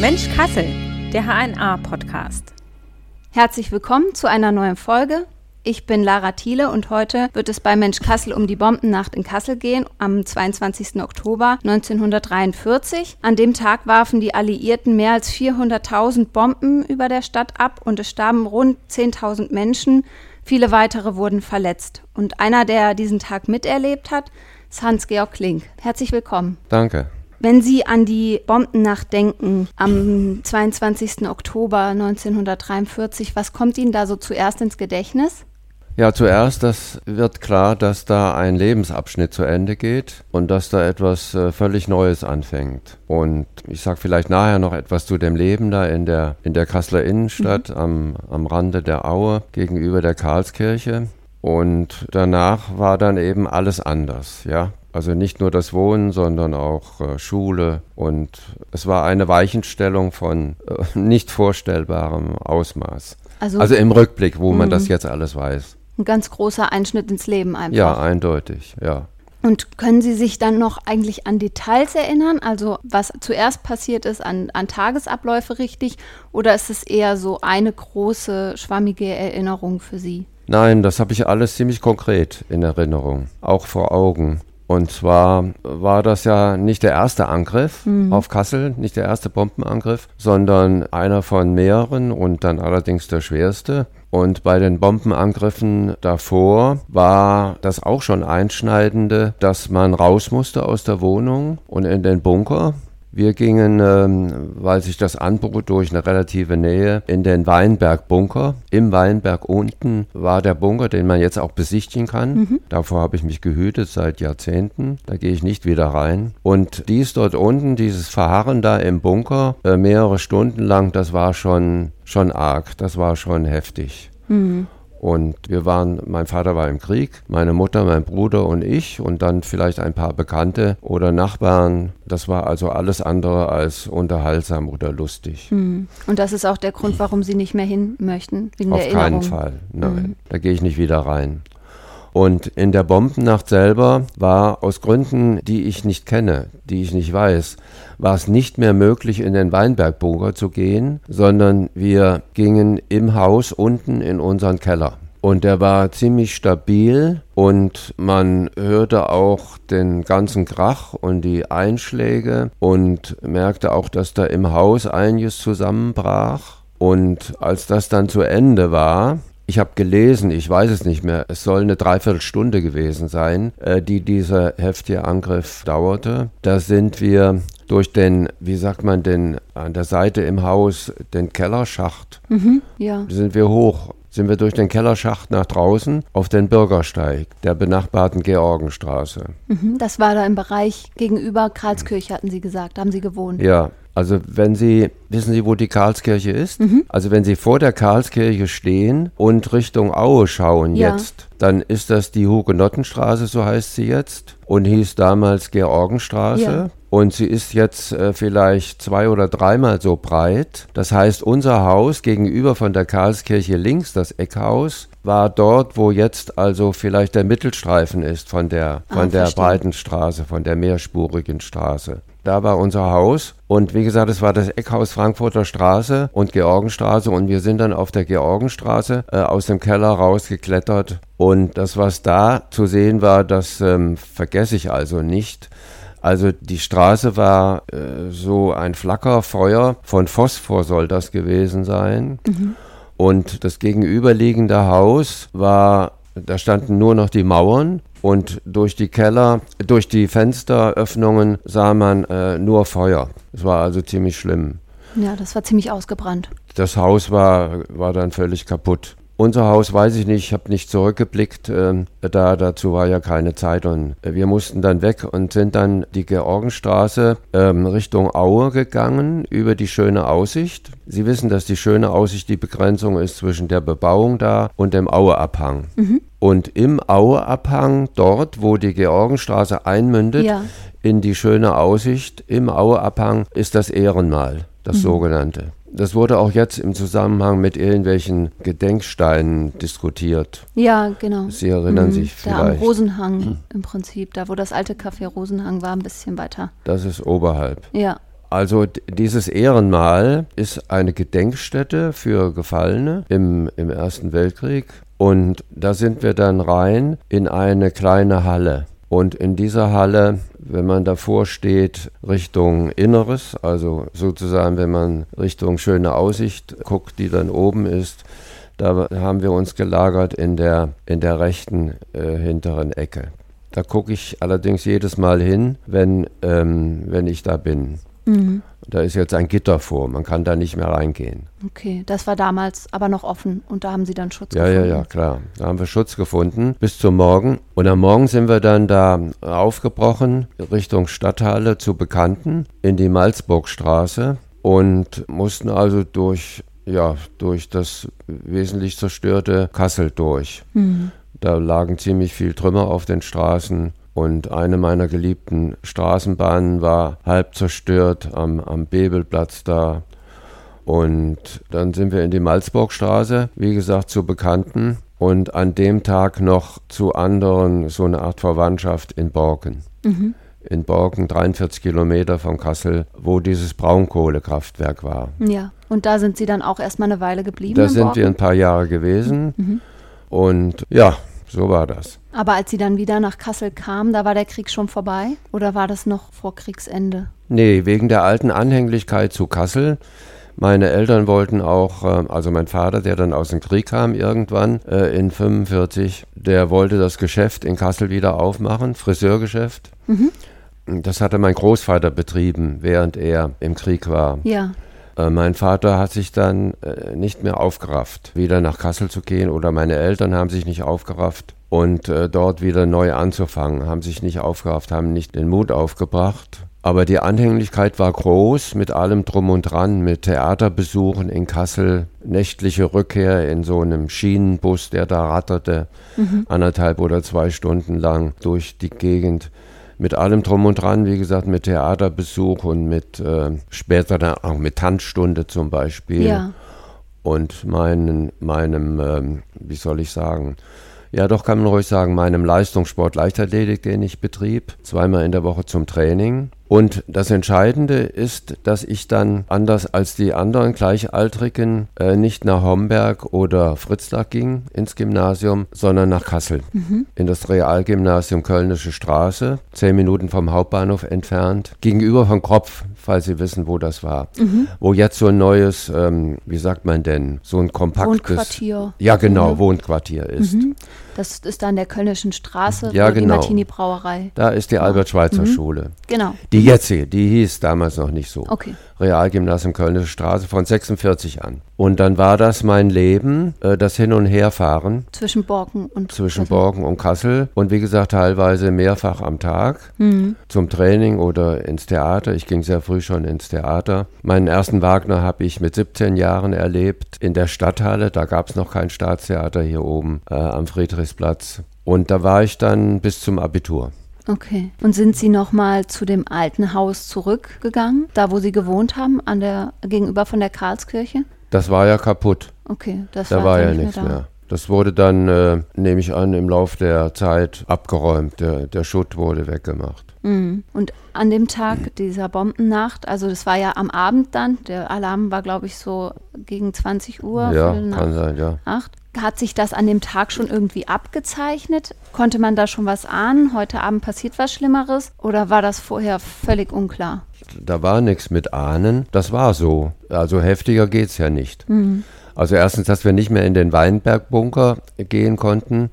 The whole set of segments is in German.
Mensch Kassel, der HNA-Podcast. Herzlich willkommen zu einer neuen Folge. Ich bin Lara Thiele und heute wird es bei Mensch Kassel um die Bombennacht in Kassel gehen, am 22. Oktober 1943. An dem Tag warfen die Alliierten mehr als 400.000 Bomben über der Stadt ab und es starben rund 10.000 Menschen. Viele weitere wurden verletzt. Und einer, der diesen Tag miterlebt hat, Hans-Georg Klink. Herzlich willkommen. Danke. Wenn Sie an die Bombennacht denken, am 22. Oktober 1943, was kommt Ihnen da so zuerst ins Gedächtnis? Ja, zuerst, das wird klar, dass da ein Lebensabschnitt zu Ende geht und dass da etwas äh, völlig Neues anfängt. Und ich sage vielleicht nachher noch etwas zu dem Leben da in der, in der Kasseler Innenstadt mhm. am, am Rande der Aue gegenüber der Karlskirche. Und danach war dann eben alles anders, ja. Also nicht nur das Wohnen, sondern auch äh, Schule. Und es war eine Weichenstellung von äh, nicht vorstellbarem Ausmaß. Also, also im Rückblick, wo man das mhm. jetzt alles weiß. Ein ganz großer Einschnitt ins Leben einfach. Ja, eindeutig, ja. Und können Sie sich dann noch eigentlich an Details erinnern? Also was zuerst passiert ist, an, an Tagesabläufe richtig? Oder ist es eher so eine große, schwammige Erinnerung für Sie? Nein, das habe ich alles ziemlich konkret in Erinnerung, auch vor Augen. Und zwar war das ja nicht der erste Angriff mhm. auf Kassel, nicht der erste Bombenangriff, sondern einer von mehreren und dann allerdings der schwerste. Und bei den Bombenangriffen davor war das auch schon einschneidende, dass man raus musste aus der Wohnung und in den Bunker. Wir gingen, ähm, weil sich das anbot, durch eine relative Nähe in den Weinberg-Bunker. Im Weinberg unten war der Bunker, den man jetzt auch besichtigen kann. Mhm. Davor habe ich mich gehütet seit Jahrzehnten. Da gehe ich nicht wieder rein. Und dies dort unten, dieses Verharren da im Bunker, äh, mehrere Stunden lang, das war schon, schon arg. Das war schon heftig. Mhm. Und wir waren, mein Vater war im Krieg, meine Mutter, mein Bruder und ich und dann vielleicht ein paar Bekannte oder Nachbarn. Das war also alles andere als unterhaltsam oder lustig. Hm. Und das ist auch der Grund, warum Sie nicht mehr hin möchten? Wegen Auf keinen Fall, nein. Hm. Da gehe ich nicht wieder rein. Und in der Bombennacht selber war aus Gründen, die ich nicht kenne, die ich nicht weiß, war es nicht mehr möglich, in den Weinbergbunker zu gehen, sondern wir gingen im Haus unten in unseren Keller. Und der war ziemlich stabil und man hörte auch den ganzen Krach und die Einschläge und merkte auch, dass da im Haus einiges zusammenbrach. Und als das dann zu Ende war, ich habe gelesen, ich weiß es nicht mehr, es soll eine Dreiviertelstunde gewesen sein, äh, die dieser heftige Angriff dauerte. Da sind wir durch den, wie sagt man, den an der Seite im Haus, den Kellerschacht, mhm, ja. sind wir hoch sind wir durch den Kellerschacht nach draußen auf den Bürgersteig der benachbarten Georgenstraße. Mhm, das war da im Bereich gegenüber Karlskirche, hatten Sie gesagt, haben Sie gewohnt. Ja, also wenn Sie, wissen Sie, wo die Karlskirche ist? Mhm. Also wenn Sie vor der Karlskirche stehen und Richtung Aue schauen ja. jetzt, dann ist das die Hugenottenstraße, so heißt sie jetzt, und hieß damals Georgenstraße. Ja. Und sie ist jetzt äh, vielleicht zwei oder dreimal so breit. Das heißt, unser Haus gegenüber von der Karlskirche links, das Eckhaus, war dort, wo jetzt also vielleicht der Mittelstreifen ist von der, ah, von ah, der breiten Straße, von der mehrspurigen Straße. Da war unser Haus und wie gesagt, es war das Eckhaus Frankfurter Straße und Georgenstraße und wir sind dann auf der Georgenstraße äh, aus dem Keller rausgeklettert und das, was da zu sehen war, das ähm, vergesse ich also nicht. Also die Straße war äh, so ein Flackerfeuer von Phosphor soll das gewesen sein. Mhm. Und das gegenüberliegende Haus war, da standen nur noch die Mauern und durch die Keller, durch die Fensteröffnungen sah man äh, nur Feuer. Es war also ziemlich schlimm. Ja, das war ziemlich ausgebrannt. Das Haus war, war dann völlig kaputt. Unser Haus weiß ich nicht, ich habe nicht zurückgeblickt, äh, da dazu war ja keine Zeit und wir mussten dann weg und sind dann die Georgenstraße ähm, Richtung Aue gegangen über die schöne Aussicht. Sie wissen, dass die schöne Aussicht die Begrenzung ist zwischen der Bebauung da und dem Aueabhang. Mhm. Und im Aueabhang, dort, wo die Georgenstraße einmündet, ja. in die schöne Aussicht, im Aueabhang ist das Ehrenmal, das mhm. sogenannte. das wurde auch jetzt im Zusammenhang mit irgendwelchen Gedenksteinen diskutiert. Ja, genau. Sie erinnern mhm. sich vielleicht. Da am Rosenhang mhm. im Prinzip, da wo das alte Café Rosenhang war, ein bisschen weiter. Das ist oberhalb. Ja. Also dieses Ehrenmal ist eine Gedenkstätte für Gefallene im, im Ersten Weltkrieg. Und da sind wir dann rein in eine kleine Halle. Und in dieser Halle, wenn man davor steht, Richtung Inneres, also sozusagen, wenn man Richtung schöne Aussicht guckt, die dann oben ist, da haben wir uns gelagert in der, in der rechten äh, hinteren Ecke. Da gucke ich allerdings jedes Mal hin, wenn, ähm, wenn ich da bin. Mhm. Da ist jetzt ein Gitter vor, man kann da nicht mehr reingehen. Okay, das war damals aber noch offen und da haben Sie dann Schutz ja, gefunden? Ja, ja, klar. Da haben wir Schutz gefunden bis zum Morgen. Und am Morgen sind wir dann da aufgebrochen Richtung Stadthalle zu Bekannten in die Malzburgstraße und mussten also durch, ja, durch das wesentlich zerstörte Kassel durch. Mhm. Da lagen ziemlich viel Trümmer auf den Straßen und eine meiner geliebten Straßenbahnen war halb zerstört am, am Bebelplatz da. Und dann sind wir in die Malzburgstraße, wie gesagt, zu Bekannten und an dem Tag noch zu anderen, so eine Art Verwandtschaft in Borken. Mhm. In Borken, 43 Kilometer von Kassel, wo dieses Braunkohlekraftwerk war. Ja, und da sind Sie dann auch erstmal eine Weile geblieben? Da sind Borken? wir ein paar Jahre gewesen. Mhm. Und ja, so war das. Aber als Sie dann wieder nach Kassel kamen, da war der Krieg schon vorbei? Oder war das noch vor Kriegsende? Nee, wegen der alten Anhänglichkeit zu Kassel. Meine Eltern wollten auch, äh, also mein Vater, der dann aus dem Krieg kam irgendwann äh, in 45, der wollte das Geschäft in Kassel wieder aufmachen, Friseurgeschäft. Mhm. Das hatte mein Großvater betrieben, während er im Krieg war. Ja. Äh, mein Vater hat sich dann nicht mehr aufgerafft, wieder nach Kassel zu gehen oder meine Eltern haben sich nicht aufgerafft und äh, dort wieder neu anzufangen, haben sich nicht aufgerafft, haben nicht den Mut aufgebracht. Aber die Anhänglichkeit war groß mit allem drum und dran, mit Theaterbesuchen in Kassel, nächtliche Rückkehr in so einem Schienenbus, der da ratterte, mhm. anderthalb oder zwei Stunden lang durch die Gegend. Mit allem drum und dran, wie gesagt, mit Theaterbesuch und mit äh, später dann auch mit Tanzstunde zum Beispiel. Ja. Und meinen, meinem, ähm, wie soll ich sagen, ja, doch kann man ruhig sagen, meinem Leistungssport Leichtathletik, den ich betrieb, zweimal in der Woche zum Training. Und das Entscheidende ist, dass ich dann anders als die anderen Gleichaltrigen äh, nicht nach Homberg oder Fritzlar ging ins Gymnasium, sondern nach Kassel. Mhm. In das Realgymnasium Kölnische Straße, zehn Minuten vom Hauptbahnhof entfernt, gegenüber von Kropf, falls Sie wissen, wo das war. Mhm. Wo jetzt so ein neues, ähm, wie sagt man denn, so ein kompaktes... Wohnquartier. Ja, genau, mhm. Wohnquartier ist. Mhm. Das ist an der Kölnischen Straße, ja, genau. die Martini-Brauerei. Da ist die Albert-Schweitzer-Schule. Mhm. Genau. Die jetzige, die hieß damals noch nicht so. Okay. Realgymnasium Kölnische Straße von 46 an. Und dann war das mein Leben, äh, das Hin- und Herfahren. Zwischen Borken und Zwischen Kassel. Borken und Kassel. Und wie gesagt, teilweise mehrfach am Tag mhm. zum Training oder ins Theater. Ich ging sehr früh schon ins Theater. Meinen ersten Wagner habe ich mit 17 Jahren erlebt in der Stadthalle. Da gab es noch kein Staatstheater hier oben äh, am Friedrichsplatz. Und da war ich dann bis zum Abitur. Okay. Und sind Sie nochmal zu dem alten Haus zurückgegangen, da wo Sie gewohnt haben, an der, gegenüber von der Karlskirche? Das war ja kaputt. Okay, das da war, war ja nichts mehr, mehr. Das wurde dann, äh, nehme ich an, im Laufe der Zeit abgeräumt. Der, der Schutt wurde weggemacht. Mhm. Und an dem Tag dieser Bombennacht, also das war ja am Abend dann, der Alarm war, glaube ich, so gegen 20 Uhr. Ja, kann sein, ja. Acht. Hat sich das an dem Tag schon irgendwie abgezeichnet? Konnte man da schon was ahnen? Heute Abend passiert was Schlimmeres? Oder war das vorher völlig unklar? Da war nichts mit Ahnen. Das war so. Also heftiger geht es ja nicht. Mhm. Also erstens, dass wir nicht mehr in den Weinbergbunker gehen konnten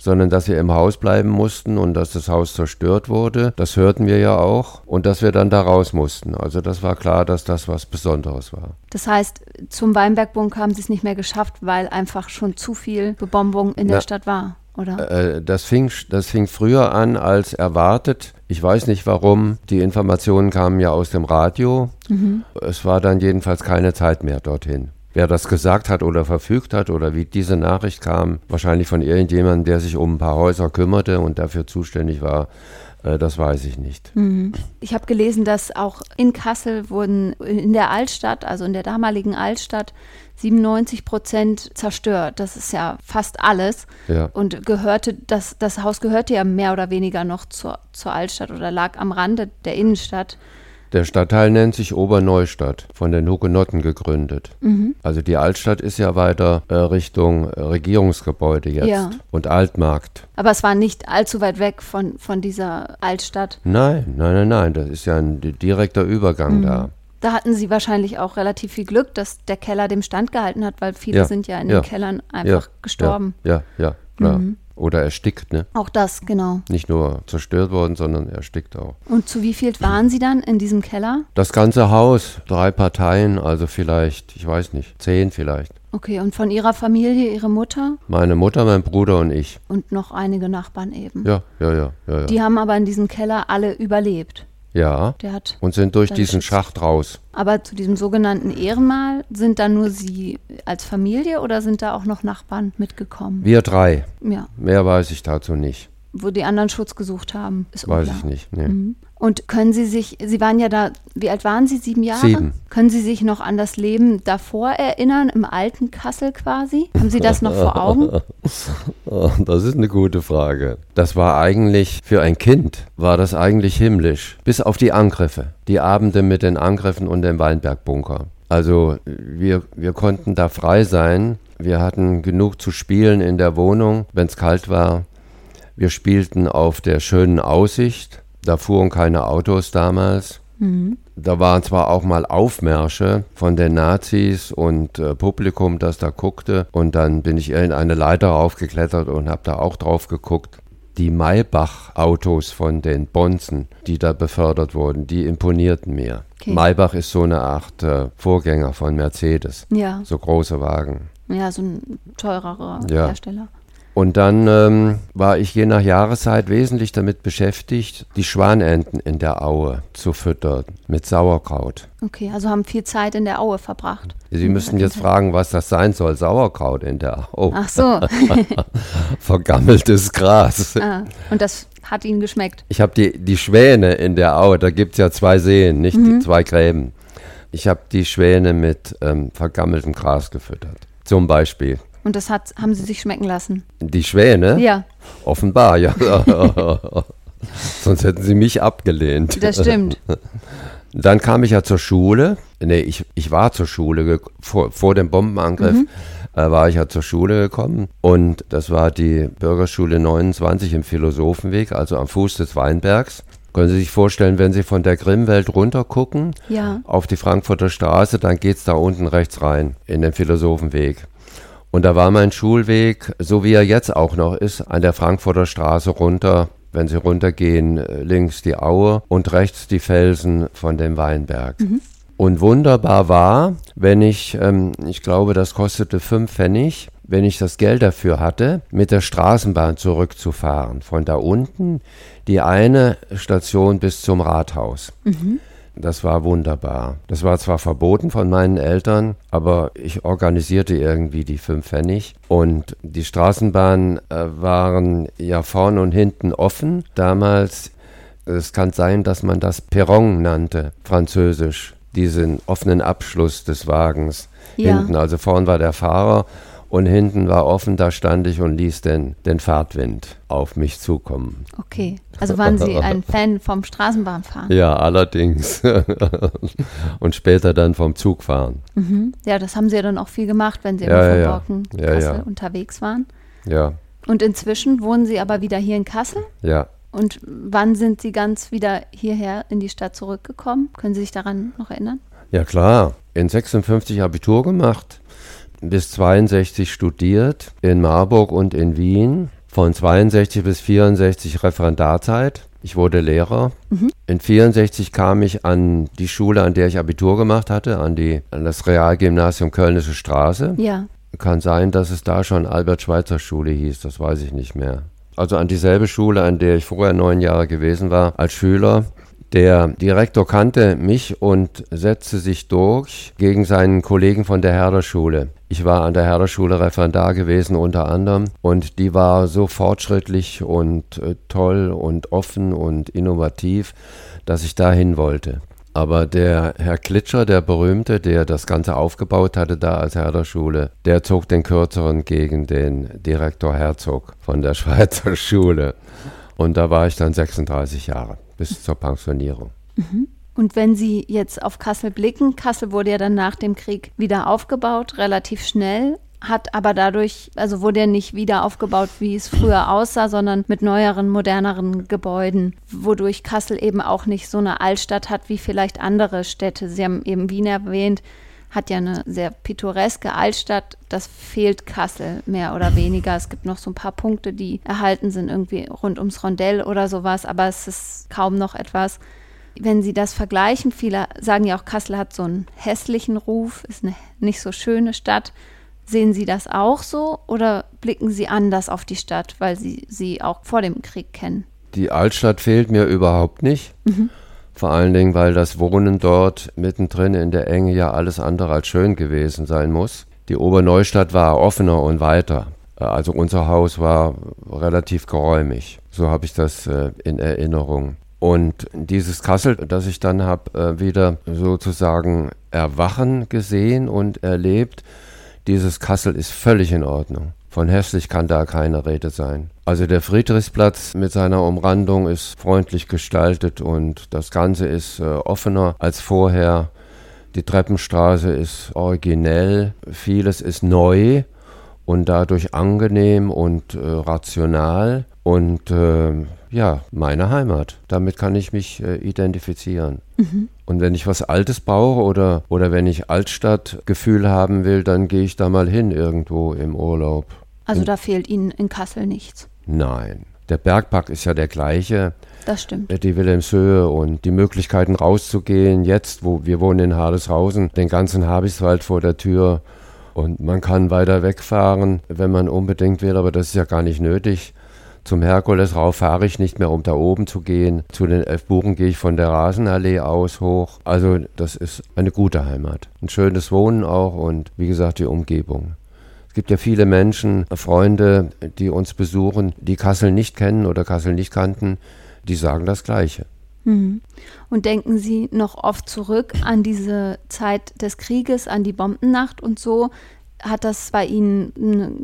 sondern dass wir im Haus bleiben mussten und dass das Haus zerstört wurde. Das hörten wir ja auch und dass wir dann da raus mussten. Also das war klar, dass das was Besonderes war. Das heißt, zum Weinbergbunker haben Sie es nicht mehr geschafft, weil einfach schon zu viel Bebombung in der Na, Stadt war. Oder? Äh, das, fing, das fing früher an als erwartet. Ich weiß nicht warum. Die Informationen kamen ja aus dem Radio. Mhm. Es war dann jedenfalls keine Zeit mehr dorthin. Wer das gesagt hat oder verfügt hat oder wie diese Nachricht kam, wahrscheinlich von irgendjemandem, der sich um ein paar Häuser kümmerte und dafür zuständig war, Äh, das weiß ich nicht. Mhm. Ich habe gelesen, dass auch in Kassel wurden in der Altstadt, also in der damaligen Altstadt, 97 Prozent zerstört. Das ist ja fast alles. Ja. Und gehörte, das, das Haus gehörte ja mehr oder weniger noch zur, zur Altstadt oder lag am Rande der Innenstadt. Der Stadtteil nennt sich Oberneustadt, von den Hugenotten gegründet. Mhm. Also die Altstadt ist ja weiter äh, Richtung äh, Regierungsgebäude jetzt Ja. und Altmarkt. Aber es war nicht allzu weit weg von, von dieser Altstadt. Nein, nein, nein, nein, das ist ja ein di- direkter Übergang Mhm. da. Da hatten sie wahrscheinlich auch relativ viel Glück, dass der Keller dem Stand gehalten hat, weil viele Ja, sind ja in ja, den Kellern einfach gestorben. Mhm. Ja, ja, ja klar. Oder erstickt, ne? Auch das, genau. Nicht nur zerstört worden, sondern erstickt auch. Und zu wie viel waren sie dann in diesem Keller? Das ganze Haus, drei Parteien, also vielleicht, ich weiß nicht, zehn vielleicht. Okay, und von ihrer Familie, ihre Mutter Meine Mutter, mein Bruder und ich. und noch einige Nachbarn eben. Ja, ja, ja, ja. Ja, Die haben aber in diesem Keller alle überlebt. Ja. Der hat. und sind durch diesen Schacht raus. Aber zu diesem sogenannten Ehrenmal sind da nur sie als Familie oder sind da auch noch Nachbarn mitgekommen? Wir drei. Ja, Mehr weiß ich dazu nicht. Wo die anderen Schutz gesucht haben, ist Weiß unklar. ich nicht. Nee. Mhm. Und können Sie sich, Sie waren ja da, wie alt waren Sie? Sieben Jahre? Sieben. Können Sie sich noch an das Leben davor erinnern, im alten Kassel quasi? Haben Sie das noch vor Augen? Das ist eine gute Frage. Das war eigentlich, für ein Kind, war das eigentlich himmlisch. Bis auf die Angriffe. Die Abende mit den Angriffen und dem Weinbergbunker. Also wir, wir konnten da frei sein. Wir hatten genug zu spielen in der Wohnung, wenn es kalt war. Wir spielten auf der schönen Aussicht. Da fuhren keine Autos damals. Da waren zwar auch mal Aufmärsche von den Nazis und äh, Publikum, das da guckte. Und dann bin ich in eine Leiter raufgeklettert und habe da auch drauf geguckt. Die Maybach-Autos von den Bonzen, die da befördert wurden, die imponierten mir. Okay. Maybach ist so eine Art äh, Vorgänger von Mercedes. Ja, So große Wagen. ja, so ein teurerer Ja. Hersteller. Und dann ähm, war ich je nach Jahreszeit wesentlich damit beschäftigt, die Schwanenten in der Aue zu füttern mit Sauerkraut. Okay, also haben viel Zeit in der Aue verbracht. Sie müssen jetzt fragen, was das sein soll. Sauerkraut in der Aue. Ach so, Vergammeltes Gras. ah, und das hat Ihnen geschmeckt. Ich habe die, die Schwäne in der Aue, da gibt es ja zwei Seen, nicht die zwei Gräben. Ich habe die Schwäne mit ähm, vergammeltem Gras gefüttert. Zum Beispiel. Und das hat, haben Sie sich schmecken lassen. Die Schwäne? Ja, Offenbar, ja. Sonst hätten sie mich abgelehnt. das stimmt. Dann kam ich ja zur Schule. Nee, ich, ich war zur Schule, vor, vor dem Bombenangriff äh, war ich ja zur Schule gekommen. Und das war die Bürgerschule 29 im Philosophenweg, also am Fuß des Weinbergs. Können Sie sich vorstellen, wenn Sie von der Grimmwelt runtergucken, Ja. auf die Frankfurter Straße, dann geht's da unten rechts rein, in den Philosophenweg. Und da war mein Schulweg, so wie er jetzt auch noch ist, an der Frankfurter Straße runter. Wenn Sie runtergehen, äh, links die Aue und rechts die Felsen von dem Weinberg. Und wunderbar war, wenn ich, ähm, ich glaube, das kostete fünf Pfennig, wenn ich das Geld dafür hatte, mit der Straßenbahn zurückzufahren. Von da unten die eine Station bis zum Rathaus. Das war wunderbar. Das war zwar verboten von meinen Eltern, aber ich organisierte irgendwie die fünf Pfennig. Und die Straßenbahnen äh, waren ja vorn und hinten offen. Damals, es kann sein, dass man das Perron nannte, französisch, diesen offenen Abschluss des Wagens. Ja. Hinten, also vorn war der Fahrer und hinten war offen, da stand ich und ließ den, den Fahrtwind auf mich zukommen. Okay. Also waren Sie ein Fan vom Straßenbahnfahren? Ja, allerdings. und später dann vom Zugfahren. Mhm. Ja, das haben Sie ja dann auch viel gemacht, wenn Sie Ja, von ja. Borken, Ja, Kassel ja. unterwegs waren. Ja, Und inzwischen wohnen Sie aber wieder hier in Kassel? ja. Und wann sind Sie ganz wieder hierher in die Stadt zurückgekommen? Können Sie sich daran noch erinnern? Ja, klar. In 56 Abitur gemacht, bis 62 studiert, in Marburg und in Wien. Von 62 bis 64 Referendarzeit. Ich wurde Lehrer. In 64 kam ich an die Schule, an der ich Abitur gemacht hatte, an, die, an das Realgymnasium Kölnische Straße. Ja. Kann sein, dass es da schon Albert-Schweitzer-Schule hieß, das weiß ich nicht mehr. Also an dieselbe Schule, an der ich vorher neun Jahre gewesen war, als Schüler. Der Direktor kannte mich und setzte sich durch gegen seinen Kollegen von der Herderschule. Ich war an der Herderschule Referendar gewesen unter anderem und die war so fortschrittlich und äh, toll und offen und innovativ, dass ich dahin wollte. Aber der Herr Klitscher, der berühmte, der das Ganze aufgebaut hatte da als Herderschule, der zog den kürzeren gegen den Direktor Herzog von der Schweizer Schule. Und da war ich dann 36 Jahre bis zur Pensionierung. Mhm. Und wenn Sie jetzt auf Kassel blicken, Kassel wurde ja dann nach dem Krieg wieder aufgebaut, relativ schnell, hat aber dadurch, also wurde er nicht wieder aufgebaut, wie es früher aussah, sondern mit neueren, moderneren Gebäuden, wodurch Kassel eben auch nicht so eine Altstadt hat wie vielleicht andere Städte. Sie haben eben Wien erwähnt, hat ja eine sehr pittoreske Altstadt. Das fehlt Kassel mehr oder weniger. Es gibt noch so ein paar Punkte, die erhalten sind, irgendwie rund ums Rondell oder sowas, aber es ist kaum noch etwas wenn Sie das vergleichen, viele sagen ja auch, Kassel hat so einen hässlichen Ruf, ist eine nicht so schöne Stadt. Sehen Sie das auch so oder blicken Sie anders auf die Stadt, weil Sie sie auch vor dem Krieg kennen? Die Altstadt fehlt mir überhaupt nicht. Mhm. Vor allen Dingen, weil das Wohnen dort mittendrin in der Enge ja alles andere als schön gewesen sein muss. Die Oberneustadt war offener und weiter. Also unser Haus war relativ geräumig. So habe ich das äh, in Erinnerung. Und dieses Kassel, das ich dann habe äh, wieder sozusagen erwachen gesehen und erlebt, dieses Kassel ist völlig in Ordnung. Von hässlich kann da keine Rede sein. Also der Friedrichsplatz mit seiner Umrandung ist freundlich gestaltet und das Ganze ist äh, offener als vorher. Die Treppenstraße ist originell, vieles ist neu und dadurch angenehm und äh, rational. Und äh, ja, meine Heimat. Damit kann ich mich äh, identifizieren. Mhm. Und wenn ich was Altes brauche oder, oder wenn ich Altstadtgefühl haben will, dann gehe ich da mal hin irgendwo im Urlaub. Also in, da fehlt Ihnen in Kassel nichts? Nein. Der Bergpark ist ja der gleiche. Das stimmt. Äh, die Wilhelmshöhe und die Möglichkeiten rauszugehen, jetzt, wo wir wohnen in Hardeshausen, den ganzen Habichtswald vor der Tür. Und man kann weiter wegfahren, wenn man unbedingt will, aber das ist ja gar nicht nötig. Zum Herkules rauf fahre ich nicht mehr, um da oben zu gehen. Zu den Elfbuchen gehe ich von der Rasenallee aus hoch. Also das ist eine gute Heimat. Ein schönes Wohnen auch und wie gesagt die Umgebung. Es gibt ja viele Menschen, Freunde, die uns besuchen, die Kassel nicht kennen oder Kassel nicht kannten, die sagen das Gleiche. Mhm. Und denken Sie noch oft zurück an diese Zeit des Krieges, an die Bombennacht und so? Hat das bei Ihnen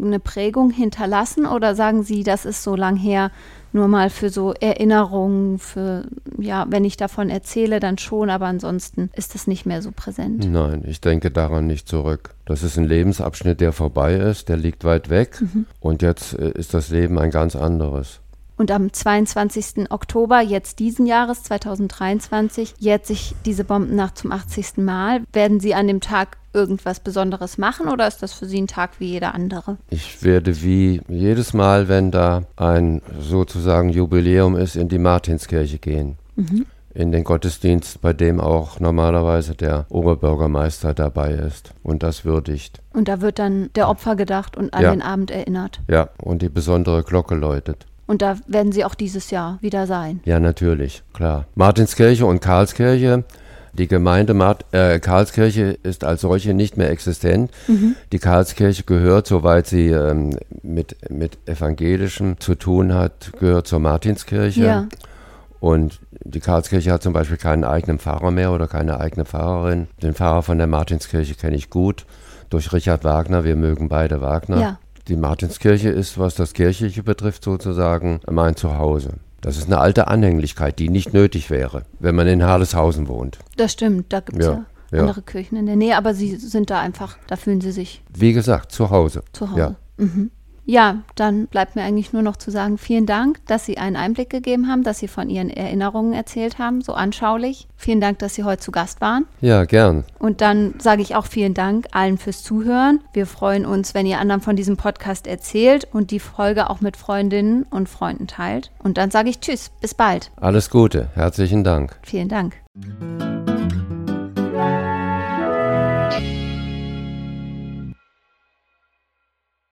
eine Prägung hinterlassen oder sagen Sie, das ist so lang her, nur mal für so Erinnerungen, für, ja, wenn ich davon erzähle, dann schon, aber ansonsten ist das nicht mehr so präsent? Nein, ich denke daran nicht zurück. Das ist ein Lebensabschnitt, der vorbei ist, der liegt weit weg mhm. und jetzt äh, ist das Leben ein ganz anderes. Und am 22. Oktober jetzt diesen Jahres, 2023, jährt sich diese Bombennacht zum 80. Mal. Werden Sie an dem Tag irgendwas Besonderes machen oder ist das für Sie ein Tag wie jeder andere? Ich werde wie jedes Mal, wenn da ein sozusagen Jubiläum ist, in die Martinskirche gehen. Mhm. In den Gottesdienst, bei dem auch normalerweise der Oberbürgermeister dabei ist und das würdigt. Und da wird dann der Opfer gedacht und an ja. den Abend erinnert. Ja, und die besondere Glocke läutet. Und da werden Sie auch dieses Jahr wieder sein. Ja, natürlich, klar. Martinskirche und Karlskirche die Gemeinde Mart äh, Karlskirche ist als solche nicht mehr existent. Mhm. Die Karlskirche gehört, soweit sie ähm, mit, mit Evangelischem zu tun hat, gehört zur Martinskirche. Ja. Und die Karlskirche hat zum Beispiel keinen eigenen Pfarrer mehr oder keine eigene Pfarrerin. Den Pfarrer von der Martinskirche kenne ich gut durch Richard Wagner. Wir mögen beide Wagner. Ja. Die Martinskirche ist, was das Kirchliche betrifft, sozusagen mein Zuhause. Das ist eine alte Anhänglichkeit, die nicht nötig wäre, wenn man in Harleshausen wohnt. Das stimmt, da gibt es ja, ja, andere Kirchen in der Nähe, aber Sie sind da einfach, da fühlen Sie sich. Wie gesagt, zu Hause. Zu Hause. Ja. Mhm. Ja, dann bleibt mir eigentlich nur noch zu sagen, vielen Dank, dass Sie einen Einblick gegeben haben, dass Sie von Ihren Erinnerungen erzählt haben, so anschaulich. Vielen Dank, dass Sie heute zu Gast waren. Ja, gern. Und dann sage ich auch vielen Dank allen fürs Zuhören. Wir freuen uns, wenn ihr anderen von diesem Podcast erzählt und die Folge auch mit Freundinnen und Freunden teilt. Und dann sage ich Tschüss, bis bald. Alles Gute, herzlichen Dank. Vielen Dank.